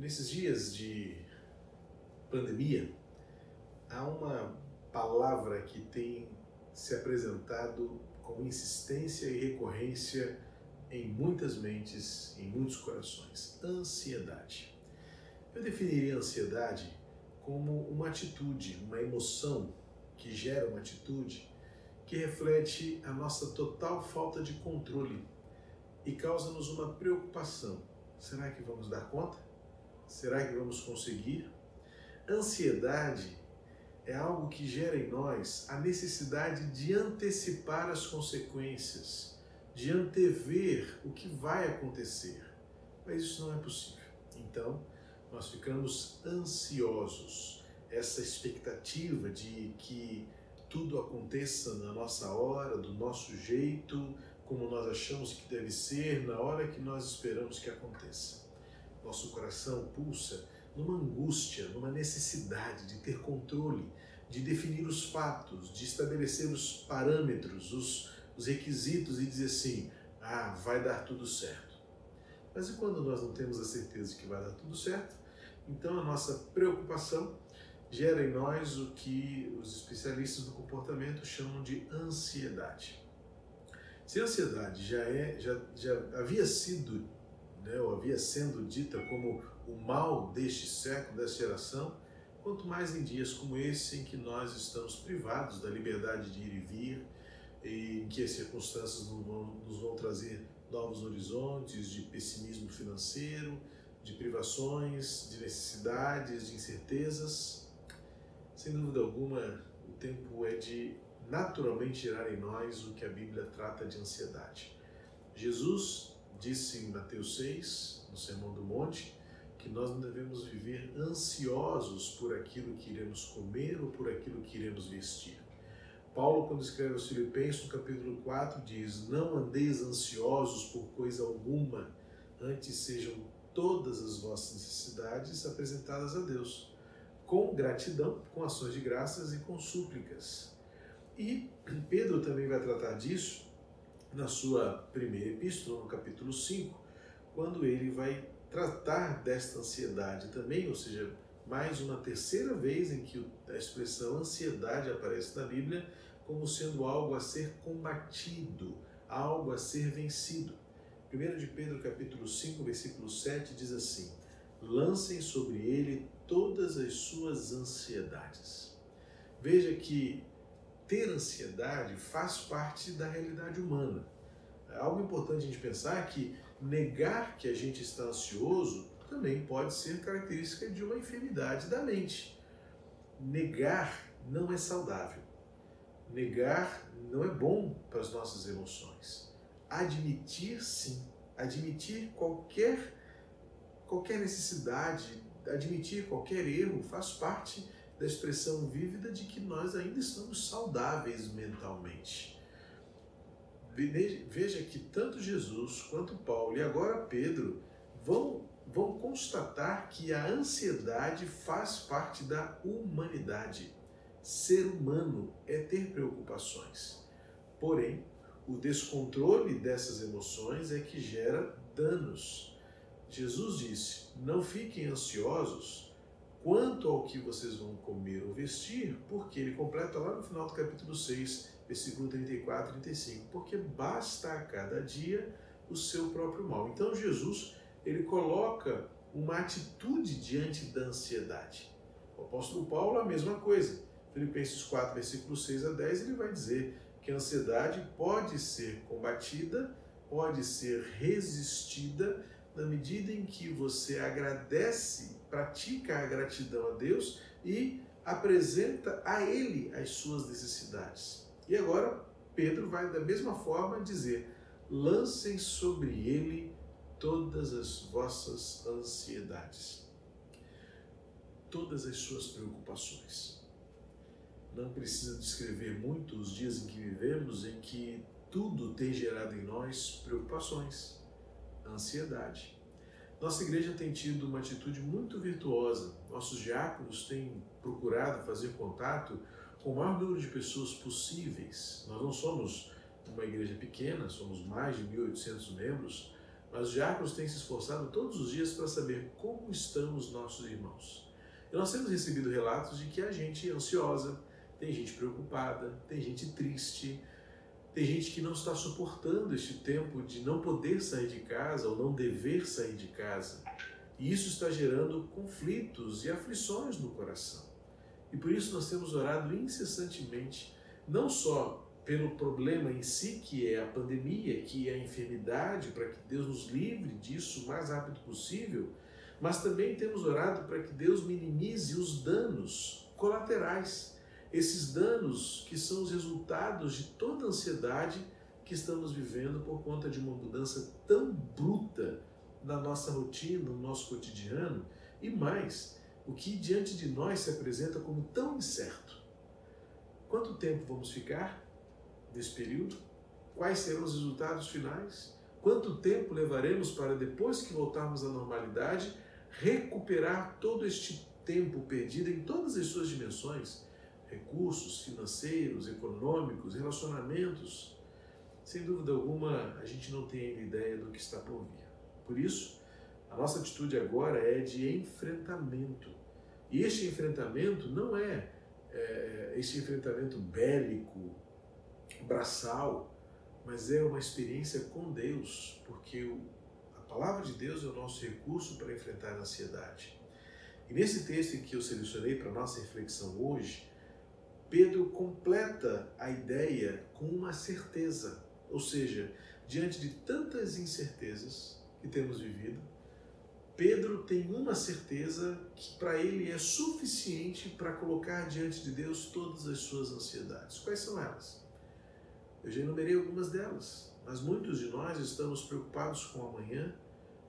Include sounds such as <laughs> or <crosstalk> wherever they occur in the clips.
Nesses dias de pandemia, há uma palavra que tem se apresentado com insistência e recorrência em muitas mentes, em muitos corações: ansiedade. Eu definiria ansiedade como uma atitude, uma emoção que gera uma atitude que reflete a nossa total falta de controle e causa-nos uma preocupação. Será que vamos dar conta? Será que vamos conseguir? Ansiedade é algo que gera em nós a necessidade de antecipar as consequências, de antever o que vai acontecer. Mas isso não é possível. Então, nós ficamos ansiosos. Essa expectativa de que tudo aconteça na nossa hora, do nosso jeito, como nós achamos que deve ser, na hora que nós esperamos que aconteça. Nosso coração pulsa numa angústia, numa necessidade de ter controle, de definir os fatos, de estabelecer os parâmetros, os, os requisitos e dizer assim: ah, vai dar tudo certo. Mas e quando nós não temos a certeza de que vai dar tudo certo? Então a nossa preocupação gera em nós o que os especialistas do comportamento chamam de ansiedade. Se a ansiedade já, é, já, já havia sido, né, ou havia sendo dita como o mal deste século, desta geração, quanto mais em dias como esse em que nós estamos privados da liberdade de ir e vir, e em que as circunstâncias nos vão, nos vão trazer novos horizontes de pessimismo financeiro, de privações, de necessidades, de incertezas. Sem dúvida alguma, o tempo é de naturalmente gerar em nós o que a Bíblia trata de ansiedade. Jesus disse em Mateus 6, no Sermão do Monte, que nós não devemos viver ansiosos por aquilo que iremos comer ou por aquilo que iremos vestir. Paulo, quando escreve aos Filipenses, no capítulo 4, diz: Não andeis ansiosos por coisa alguma, antes sejam todas as vossas necessidades apresentadas a Deus, com gratidão, com ações de graças e com súplicas. E Pedro também vai tratar disso na sua primeira epístola, no capítulo 5, quando ele vai tratar desta ansiedade também, ou seja, mais uma terceira vez em que a expressão ansiedade aparece na Bíblia como sendo algo a ser combatido, algo a ser vencido. 1 de Pedro capítulo 5, versículo 7 diz assim: Lancem sobre ele todas as suas ansiedades. Veja que ter ansiedade faz parte da realidade humana. É algo importante a gente pensar que negar que a gente está ansioso também pode ser característica de uma enfermidade da mente. Negar não é saudável. Negar não é bom para as nossas emoções. Admitir, sim. Admitir qualquer, qualquer necessidade, admitir qualquer erro faz parte da expressão vívida de que nós ainda estamos saudáveis mentalmente. Veja que tanto Jesus quanto Paulo e agora Pedro vão, vão constatar que a ansiedade faz parte da humanidade. Ser humano é ter preocupações. Porém, o descontrole dessas emoções é que gera danos. Jesus disse: Não fiquem ansiosos quanto ao que vocês vão comer ou vestir, porque ele completa lá no final do capítulo 6, versículo 34 e 35, porque basta a cada dia o seu próprio mal. Então Jesus, ele coloca uma atitude diante da ansiedade. O apóstolo Paulo a mesma coisa. Filipenses 4, versículo 6 a 10, ele vai dizer que a ansiedade pode ser combatida, pode ser resistida na medida em que você agradece, pratica a gratidão a Deus e apresenta a Ele as suas necessidades. E agora Pedro vai da mesma forma dizer: lancem sobre ele todas as vossas ansiedades, todas as suas preocupações. Não precisa descrever muito os dias em que vivemos, em que tudo tem gerado em nós preocupações, ansiedade. Nossa igreja tem tido uma atitude muito virtuosa. Nossos diáconos têm procurado fazer contato com o maior número de pessoas possíveis. Nós não somos uma igreja pequena, somos mais de 1.800 membros, mas os diáconos têm se esforçado todos os dias para saber como estão os nossos irmãos. E nós temos recebido relatos de que há gente ansiosa, tem gente preocupada, tem gente triste, tem gente que não está suportando este tempo de não poder sair de casa ou não dever sair de casa. E isso está gerando conflitos e aflições no coração. E por isso nós temos orado incessantemente, não só pelo problema em si, que é a pandemia, que é a enfermidade, para que Deus nos livre disso o mais rápido possível, mas também temos orado para que Deus minimize os danos colaterais, esses danos que são os resultados de toda a ansiedade que estamos vivendo por conta de uma mudança tão bruta na nossa rotina, no nosso cotidiano, e mais, o que diante de nós se apresenta como tão incerto. Quanto tempo vamos ficar nesse período? Quais serão os resultados finais? Quanto tempo levaremos para, depois que voltarmos à normalidade, recuperar todo este tempo perdido em todas as suas dimensões? Recursos financeiros, econômicos, relacionamentos. Sem dúvida alguma, a gente não tem ainda ideia do que está por vir. Por isso, a nossa atitude agora é de enfrentamento. E este enfrentamento não é, é este enfrentamento bélico, braçal, mas é uma experiência com Deus, porque o, a palavra de Deus é o nosso recurso para enfrentar a ansiedade. E nesse texto que eu selecionei para nossa reflexão hoje, Pedro completa a ideia com uma certeza, ou seja, diante de tantas incertezas que temos vivido, Pedro tem uma certeza que para ele é suficiente para colocar diante de Deus todas as suas ansiedades. Quais são elas? Eu já enumerei algumas delas, mas muitos de nós estamos preocupados com amanhã,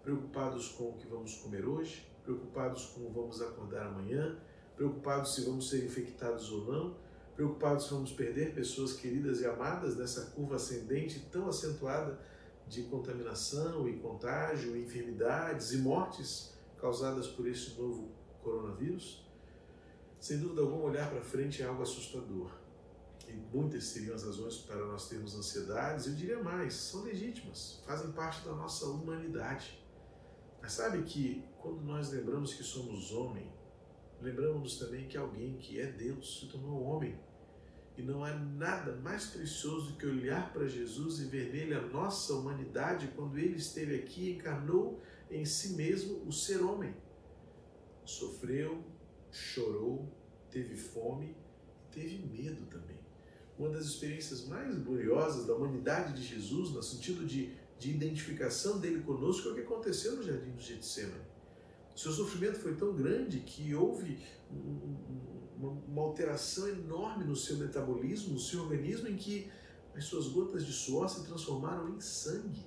preocupados com o que vamos comer hoje, preocupados com como vamos acordar amanhã, preocupados se vamos ser infectados ou não, preocupados vamos perder pessoas queridas e amadas nessa curva ascendente tão acentuada de contaminação e contágio, enfermidades e mortes causadas por esse novo coronavírus? Sem dúvida alguma, olhar para frente é algo assustador e muitas seriam as razões para nós termos ansiedades, eu diria mais, são legítimas, fazem parte da nossa humanidade. Mas sabe que quando nós lembramos que somos homem, lembramos também que alguém que é Deus se tornou homem. E não há nada mais precioso do que olhar para Jesus e ver nele a nossa humanidade quando ele esteve aqui e encarnou em si mesmo o ser homem. Sofreu, chorou, teve fome, teve medo também uma das experiências mais gloriosas da humanidade de Jesus, no sentido de, de identificação dele conosco, é o que aconteceu no jardim do Getsemane. Seu sofrimento foi tão grande que houve uma, alteração enorme no seu metabolismo, no seu organismo, em que as suas gotas de suor se transformaram em sangue.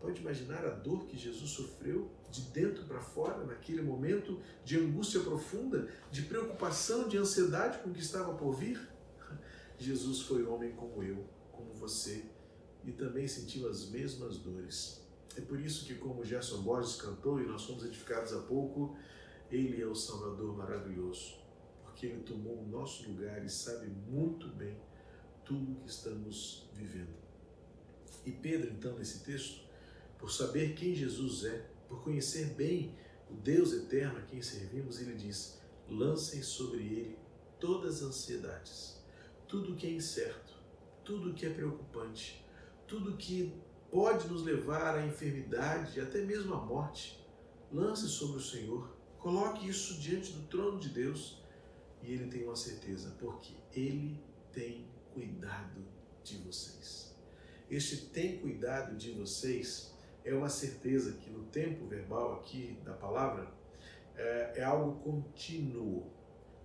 Pode imaginar a dor que Jesus sofreu de dentro para fora, naquele momento de angústia profunda, de preocupação, de ansiedade com o que estava por vir? <laughs> Jesus foi homem como eu, como você, e também sentiu as mesmas dores. É por isso que, como Gerson Borges cantou e nós fomos edificados há pouco, ele é o Salvador maravilhoso, porque ele tomou o nosso lugar e sabe muito bem tudo o que estamos vivendo. E Pedro, então, nesse texto, por saber quem Jesus é, por conhecer bem o Deus eterno a quem servimos, ele diz: lancem sobre ele todas as ansiedades tudo que é incerto, tudo que é preocupante, tudo que pode nos levar à enfermidade, até mesmo à morte, lance sobre o Senhor, coloque isso diante do trono de Deus e Ele tem uma certeza, porque Ele tem cuidado de vocês. Este tem cuidado de vocês é uma certeza que no tempo verbal aqui da palavra é, é algo contínuo,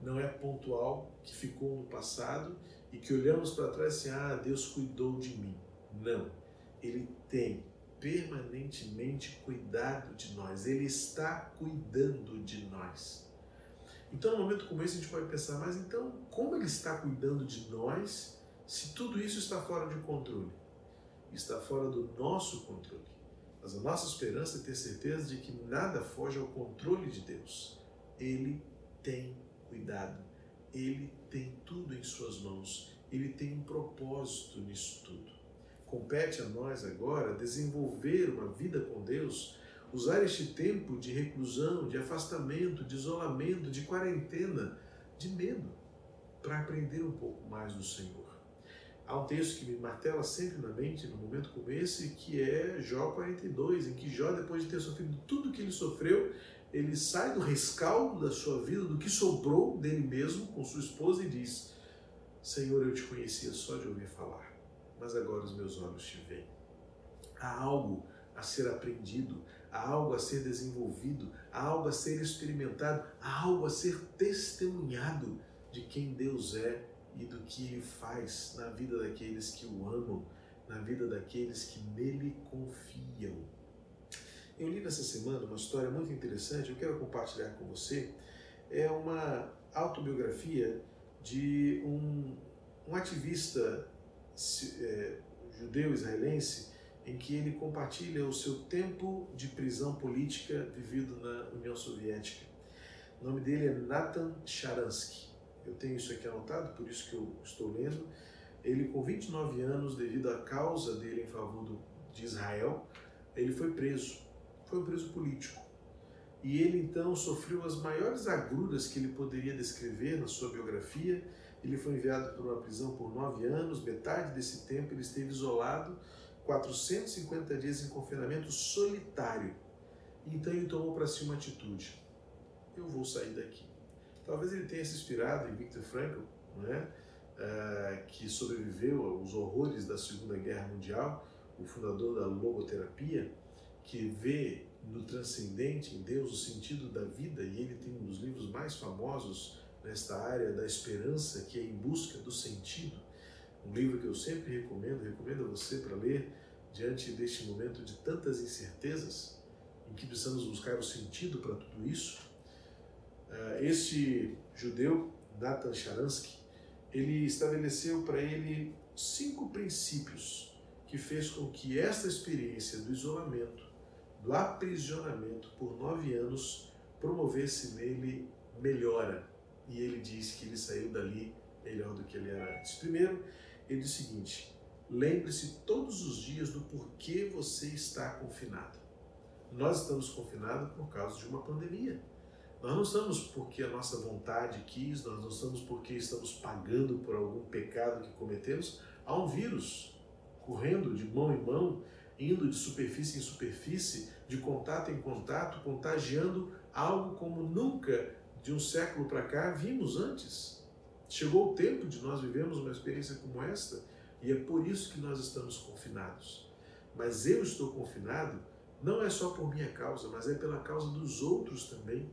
não é pontual, que ficou no passado e que olhamos para trás assim, ah, Deus cuidou de mim. Não. Ele tem permanentemente cuidado de nós. Ele está cuidando de nós. Então, no momento como esse, a gente pode pensar, mas então, como ele está cuidando de nós se tudo isso está fora de controle? Está fora do nosso controle. Mas a nossa esperança é ter certeza de que nada foge ao controle de Deus. Ele tem cuidado. Ele tem tudo em suas mãos. Ele tem um propósito nisso tudo. Compete a nós agora desenvolver uma vida com Deus, usar este tempo de reclusão, de afastamento, de isolamento, de quarentena, de medo, para aprender um pouco mais do Senhor. Há um texto que me martela sempre na mente, num momento como esse, que é Jó 42, em que Jó, depois de ter sofrido tudo que ele sofreu, ele sai do rescaldo da sua vida, do que sobrou dele mesmo com sua esposa e diz: Senhor, eu te conhecia só de ouvir falar, mas agora os meus olhos te veem. Há algo a ser aprendido, há algo a ser desenvolvido, há algo a ser experimentado, há algo a ser testemunhado de quem Deus é e do que Ele faz na vida daqueles que o amam, na vida daqueles que nele confiam. Eu li nessa semana uma história muito interessante, eu quero compartilhar com você. É uma autobiografia de um, um ativista é, judeu israelense em que ele compartilha o seu tempo de prisão política vivido na União Soviética. O nome dele é Nathan Sharansky. Eu tenho isso aqui anotado, por isso que eu estou lendo. Ele, com 29 anos, devido à causa dele em favor do, de Israel, ele foi preso foi um preso político. E ele então sofreu as maiores agruras que ele poderia descrever na sua biografia. Ele foi enviado para uma prisão por nove anos, metade desse tempo ele esteve isolado, 450 dias em confinamento solitário. Então ele tomou para si uma atitude: eu vou sair daqui. Talvez ele tenha se inspirado em Viktor Frankl, né? Que sobreviveu aos horrores da Segunda Guerra Mundial, o fundador da logoterapia que vê no transcendente, em Deus, o sentido da vida, e ele tem um dos livros mais famosos nesta área da esperança, que é Em Busca do Sentido. Um livro que eu sempre recomendo, recomendo a você para ler diante deste momento de tantas incertezas, em que precisamos buscar o sentido para tudo isso. Ah, este judeu, Nathan Sharansky, ele estabeleceu para ele cinco princípios que fez com que esta experiência do isolamento do aprisionamento por nove anos promovesse nele melhora. E ele diz que ele saiu dali melhor do que ele era antes. Primeiro, ele diz o seguinte: lembre-se todos os dias do porquê você está confinado. Nós estamos confinados por causa de uma pandemia. Nós não estamos porque a nossa vontade quis, nós não estamos porque estamos pagando por algum pecado que cometemos. Há um vírus correndo de mão em mão indo de superfície em superfície, de contato em contato, contagiando algo como nunca de um século para cá vimos antes. Chegou o tempo de nós vivermos uma experiência como esta e é por isso que nós estamos confinados. Mas eu estou confinado não é só por minha causa, mas é pela causa dos outros também.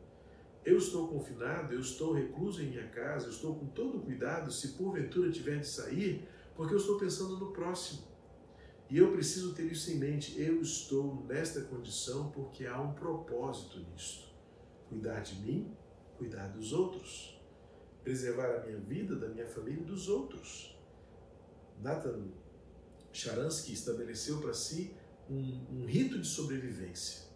Eu estou confinado, eu estou recluso em minha casa, eu estou com todo cuidado se porventura tiver de sair, porque eu estou pensando no próximo. E eu preciso ter isso em mente. Eu estou nesta condição porque há um propósito nisto. Cuidar de mim, cuidar dos outros. Preservar a minha vida, da minha família e dos outros. Nathan Sharansky estabeleceu para si um, um rito de sobrevivência.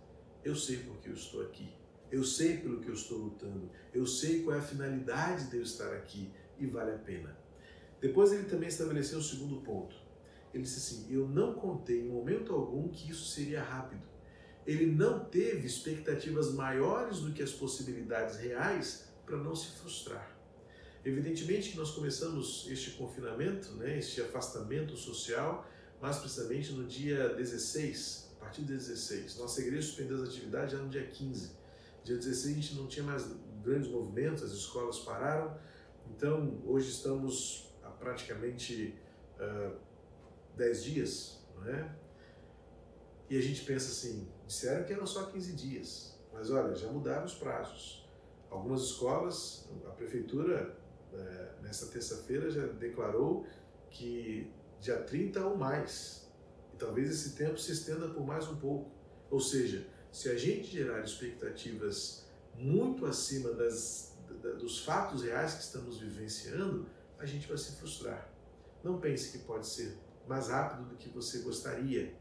Eu sei porque eu estou aqui. Eu sei pelo que eu estou lutando. Eu sei qual é a finalidade de eu estar aqui e vale a pena. Depois ele também estabeleceu o segundo ponto ele disse assim: Eu não contei em momento algum que isso seria rápido. Ele não teve expectativas maiores do que as possibilidades reais para não se frustrar. Evidentemente que nós começamos este confinamento, né, este afastamento social, mais precisamente no dia 16, a partir dia 16. Nossa igreja suspendeu as atividades já no dia 15. Dia 16 a gente não tinha mais grandes movimentos, as escolas pararam, então hoje estamos a praticamente uh, 10 dias, não é? E a gente pensa assim, disseram que eram só 15 dias, mas olha, já mudaram os prazos. Algumas escolas, a prefeitura, é, nessa terça-feira, já declarou que dia 30 ou mais. E talvez esse tempo se estenda por mais um pouco. Ou seja, se a gente gerar expectativas muito acima das, dos fatos reais que estamos vivenciando, a gente vai se frustrar. Não pense que pode ser mais rápido do que você gostaria.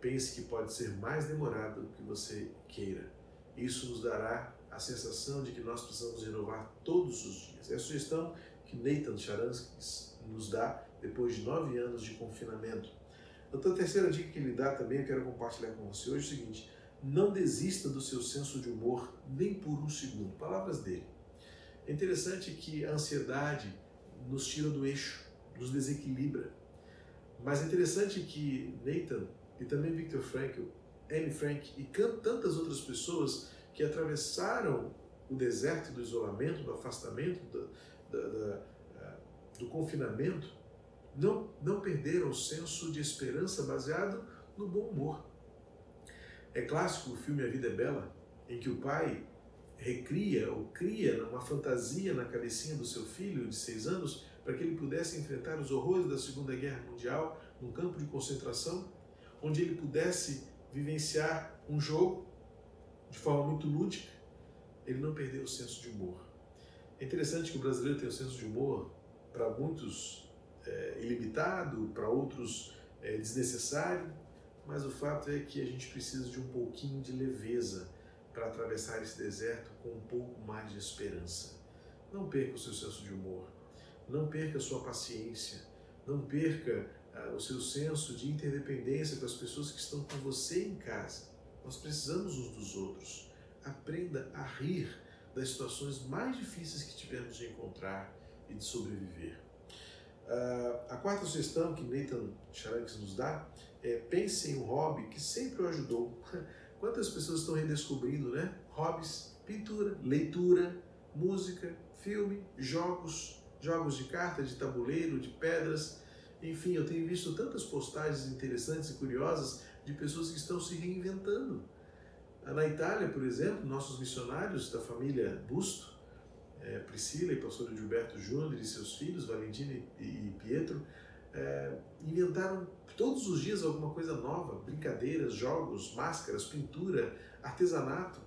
Pense que pode ser mais demorado do que você queira. Isso nos dará a sensação de que nós precisamos renovar todos os dias. É a sugestão que Nathan Sharansky nos dá depois de nove anos de confinamento. Então, a terceira dica que ele dá também, eu quero compartilhar com você hoje é o seguinte: não desista do seu senso de humor nem por um segundo. Palavras dele. É interessante que a ansiedade nos tira do eixo, nos desequilibra. Mas é interessante que Nathan e também Viktor Frankl, Anne Frank e tantas outras pessoas que atravessaram o deserto do isolamento, do afastamento, do, do confinamento, não, não perderam o senso de esperança baseado no bom humor. É clássico o filme A Vida é Bela, em que o pai recria ou cria uma fantasia na cabecinha do seu filho de seis anos para que ele pudesse enfrentar os horrores da Segunda Guerra Mundial num campo de concentração, onde ele pudesse vivenciar um jogo de forma muito lúdica. Ele não perdeu o senso de humor. É interessante que o brasileiro tem o senso de humor, para muitos é, ilimitado, para outros é, desnecessário, mas o fato é que a gente precisa de um pouquinho de leveza para atravessar esse deserto com um pouco mais de esperança. Não perca o seu senso de humor, não perca a sua paciência, não perca o seu senso de interdependência com as pessoas que estão com você em casa. Nós precisamos uns dos outros. Aprenda a rir das situações mais difíceis que tivermos de encontrar e de sobreviver. Uh, a quarta sugestão que Nathan Charanks nos dá é pense em um hobby que sempre o ajudou. <laughs> Quantas pessoas estão redescobrindo, né? Hobbies, pintura, leitura, música, filme, jogos, jogos de carta, de tabuleiro, de pedras. Enfim, eu tenho visto tantas postagens interessantes e curiosas de pessoas que estão se reinventando. Na Itália, por exemplo, nossos missionários da família Busto, é, Priscila e pastor Gilberto Júnior e seus filhos, Valentina e, Pietro, é, inventaram todos os dias alguma coisa nova, brincadeiras, jogos, máscaras, pintura, artesanato.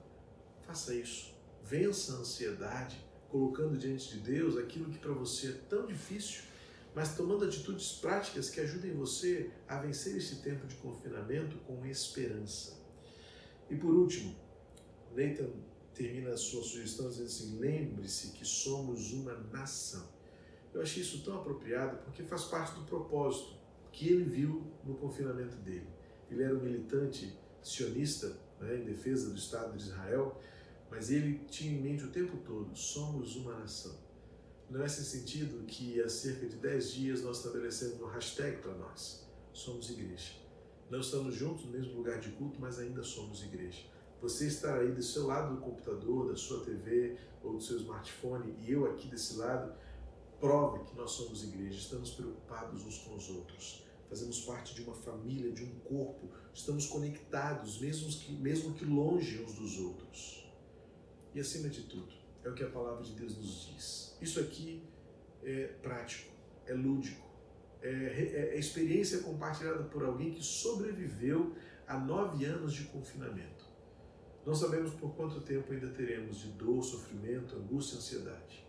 Faça isso. Vença a ansiedade, colocando diante de Deus aquilo que para você é tão difícil, mas tomando atitudes práticas que ajudem você a vencer esse tempo de confinamento com esperança. E por último, Nathan termina a sua sugestão dizendo assim: lembre-se que somos uma nação. Eu achei isso tão apropriado porque faz parte do propósito que ele viu no confinamento dele. Ele era um militante sionista né, em defesa do Estado de Israel, mas ele tinha em mente o tempo todo: somos uma nação. Não é esse sentido que há cerca de 10 dias nós estabelecemos um hashtag para nós: somos igreja. Não estamos juntos no mesmo lugar de culto, mas ainda somos igreja. Você estar aí do seu lado do computador, da sua TV ou do seu smartphone e eu aqui desse lado, prova que nós somos igreja, estamos preocupados uns com os outros, fazemos parte de uma família, de um corpo, estamos conectados, mesmo que, mesmo que longe uns dos outros. E acima de tudo, é o que a palavra de Deus nos diz. Isso aqui é prático, é lúdico, é, é, é experiência compartilhada por alguém que sobreviveu a nove anos de confinamento. Não sabemos por quanto tempo ainda teremos de dor, sofrimento, angústia e ansiedade.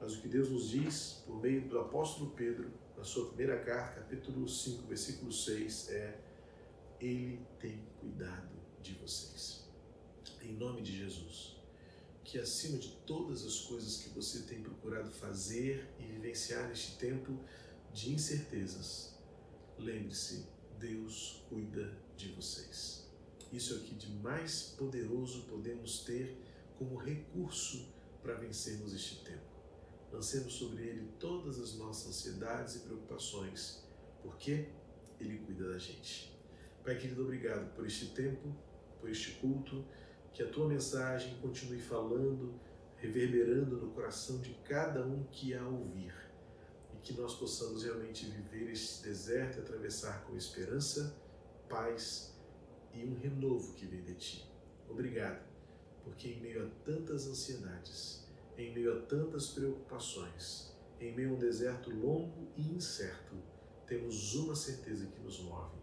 Mas o que Deus nos diz, por meio do apóstolo Pedro, na sua primeira carta, capítulo 5, versículo 6, é: Ele tem cuidado de vocês. Em nome de Jesus. Que acima de todas as coisas que você tem procurado fazer e vivenciar neste tempo de incertezas, lembre-se: Deus cuida de vocês isso aqui de mais poderoso podemos ter como recurso para vencermos este tempo. Lancemos sobre ele todas as nossas ansiedades e preocupações, porque ele cuida da gente. Pai querido, obrigado por este tempo, por este culto, que a tua mensagem continue falando, reverberando no coração de cada um que a ouvir e que nós possamos realmente viver este deserto e atravessar com esperança, paz e um renovo que vem de ti. Obrigado, porque em meio a tantas ansiedades, em meio a tantas preocupações, em meio a um deserto longo e incerto, temos uma certeza que nos move: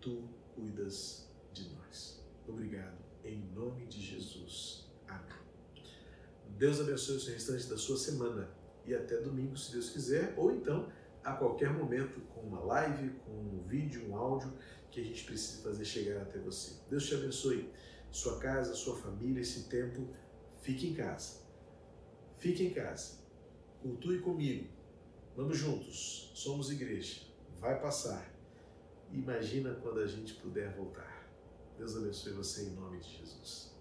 tu cuidas de nós. Obrigado, em nome de Jesus. Amém. Deus abençoe o restante da sua semana e até domingo, se Deus quiser, ou então a qualquer momento com uma live, com um vídeo, um áudio que a gente precisa fazer chegar até você. Deus te abençoe. Sua casa, sua família, esse tempo, fique em casa. Fique em casa. Cultue comigo. Vamos juntos. Somos igreja. Vai passar. Imagina quando a gente puder voltar. Deus abençoe você em nome de Jesus.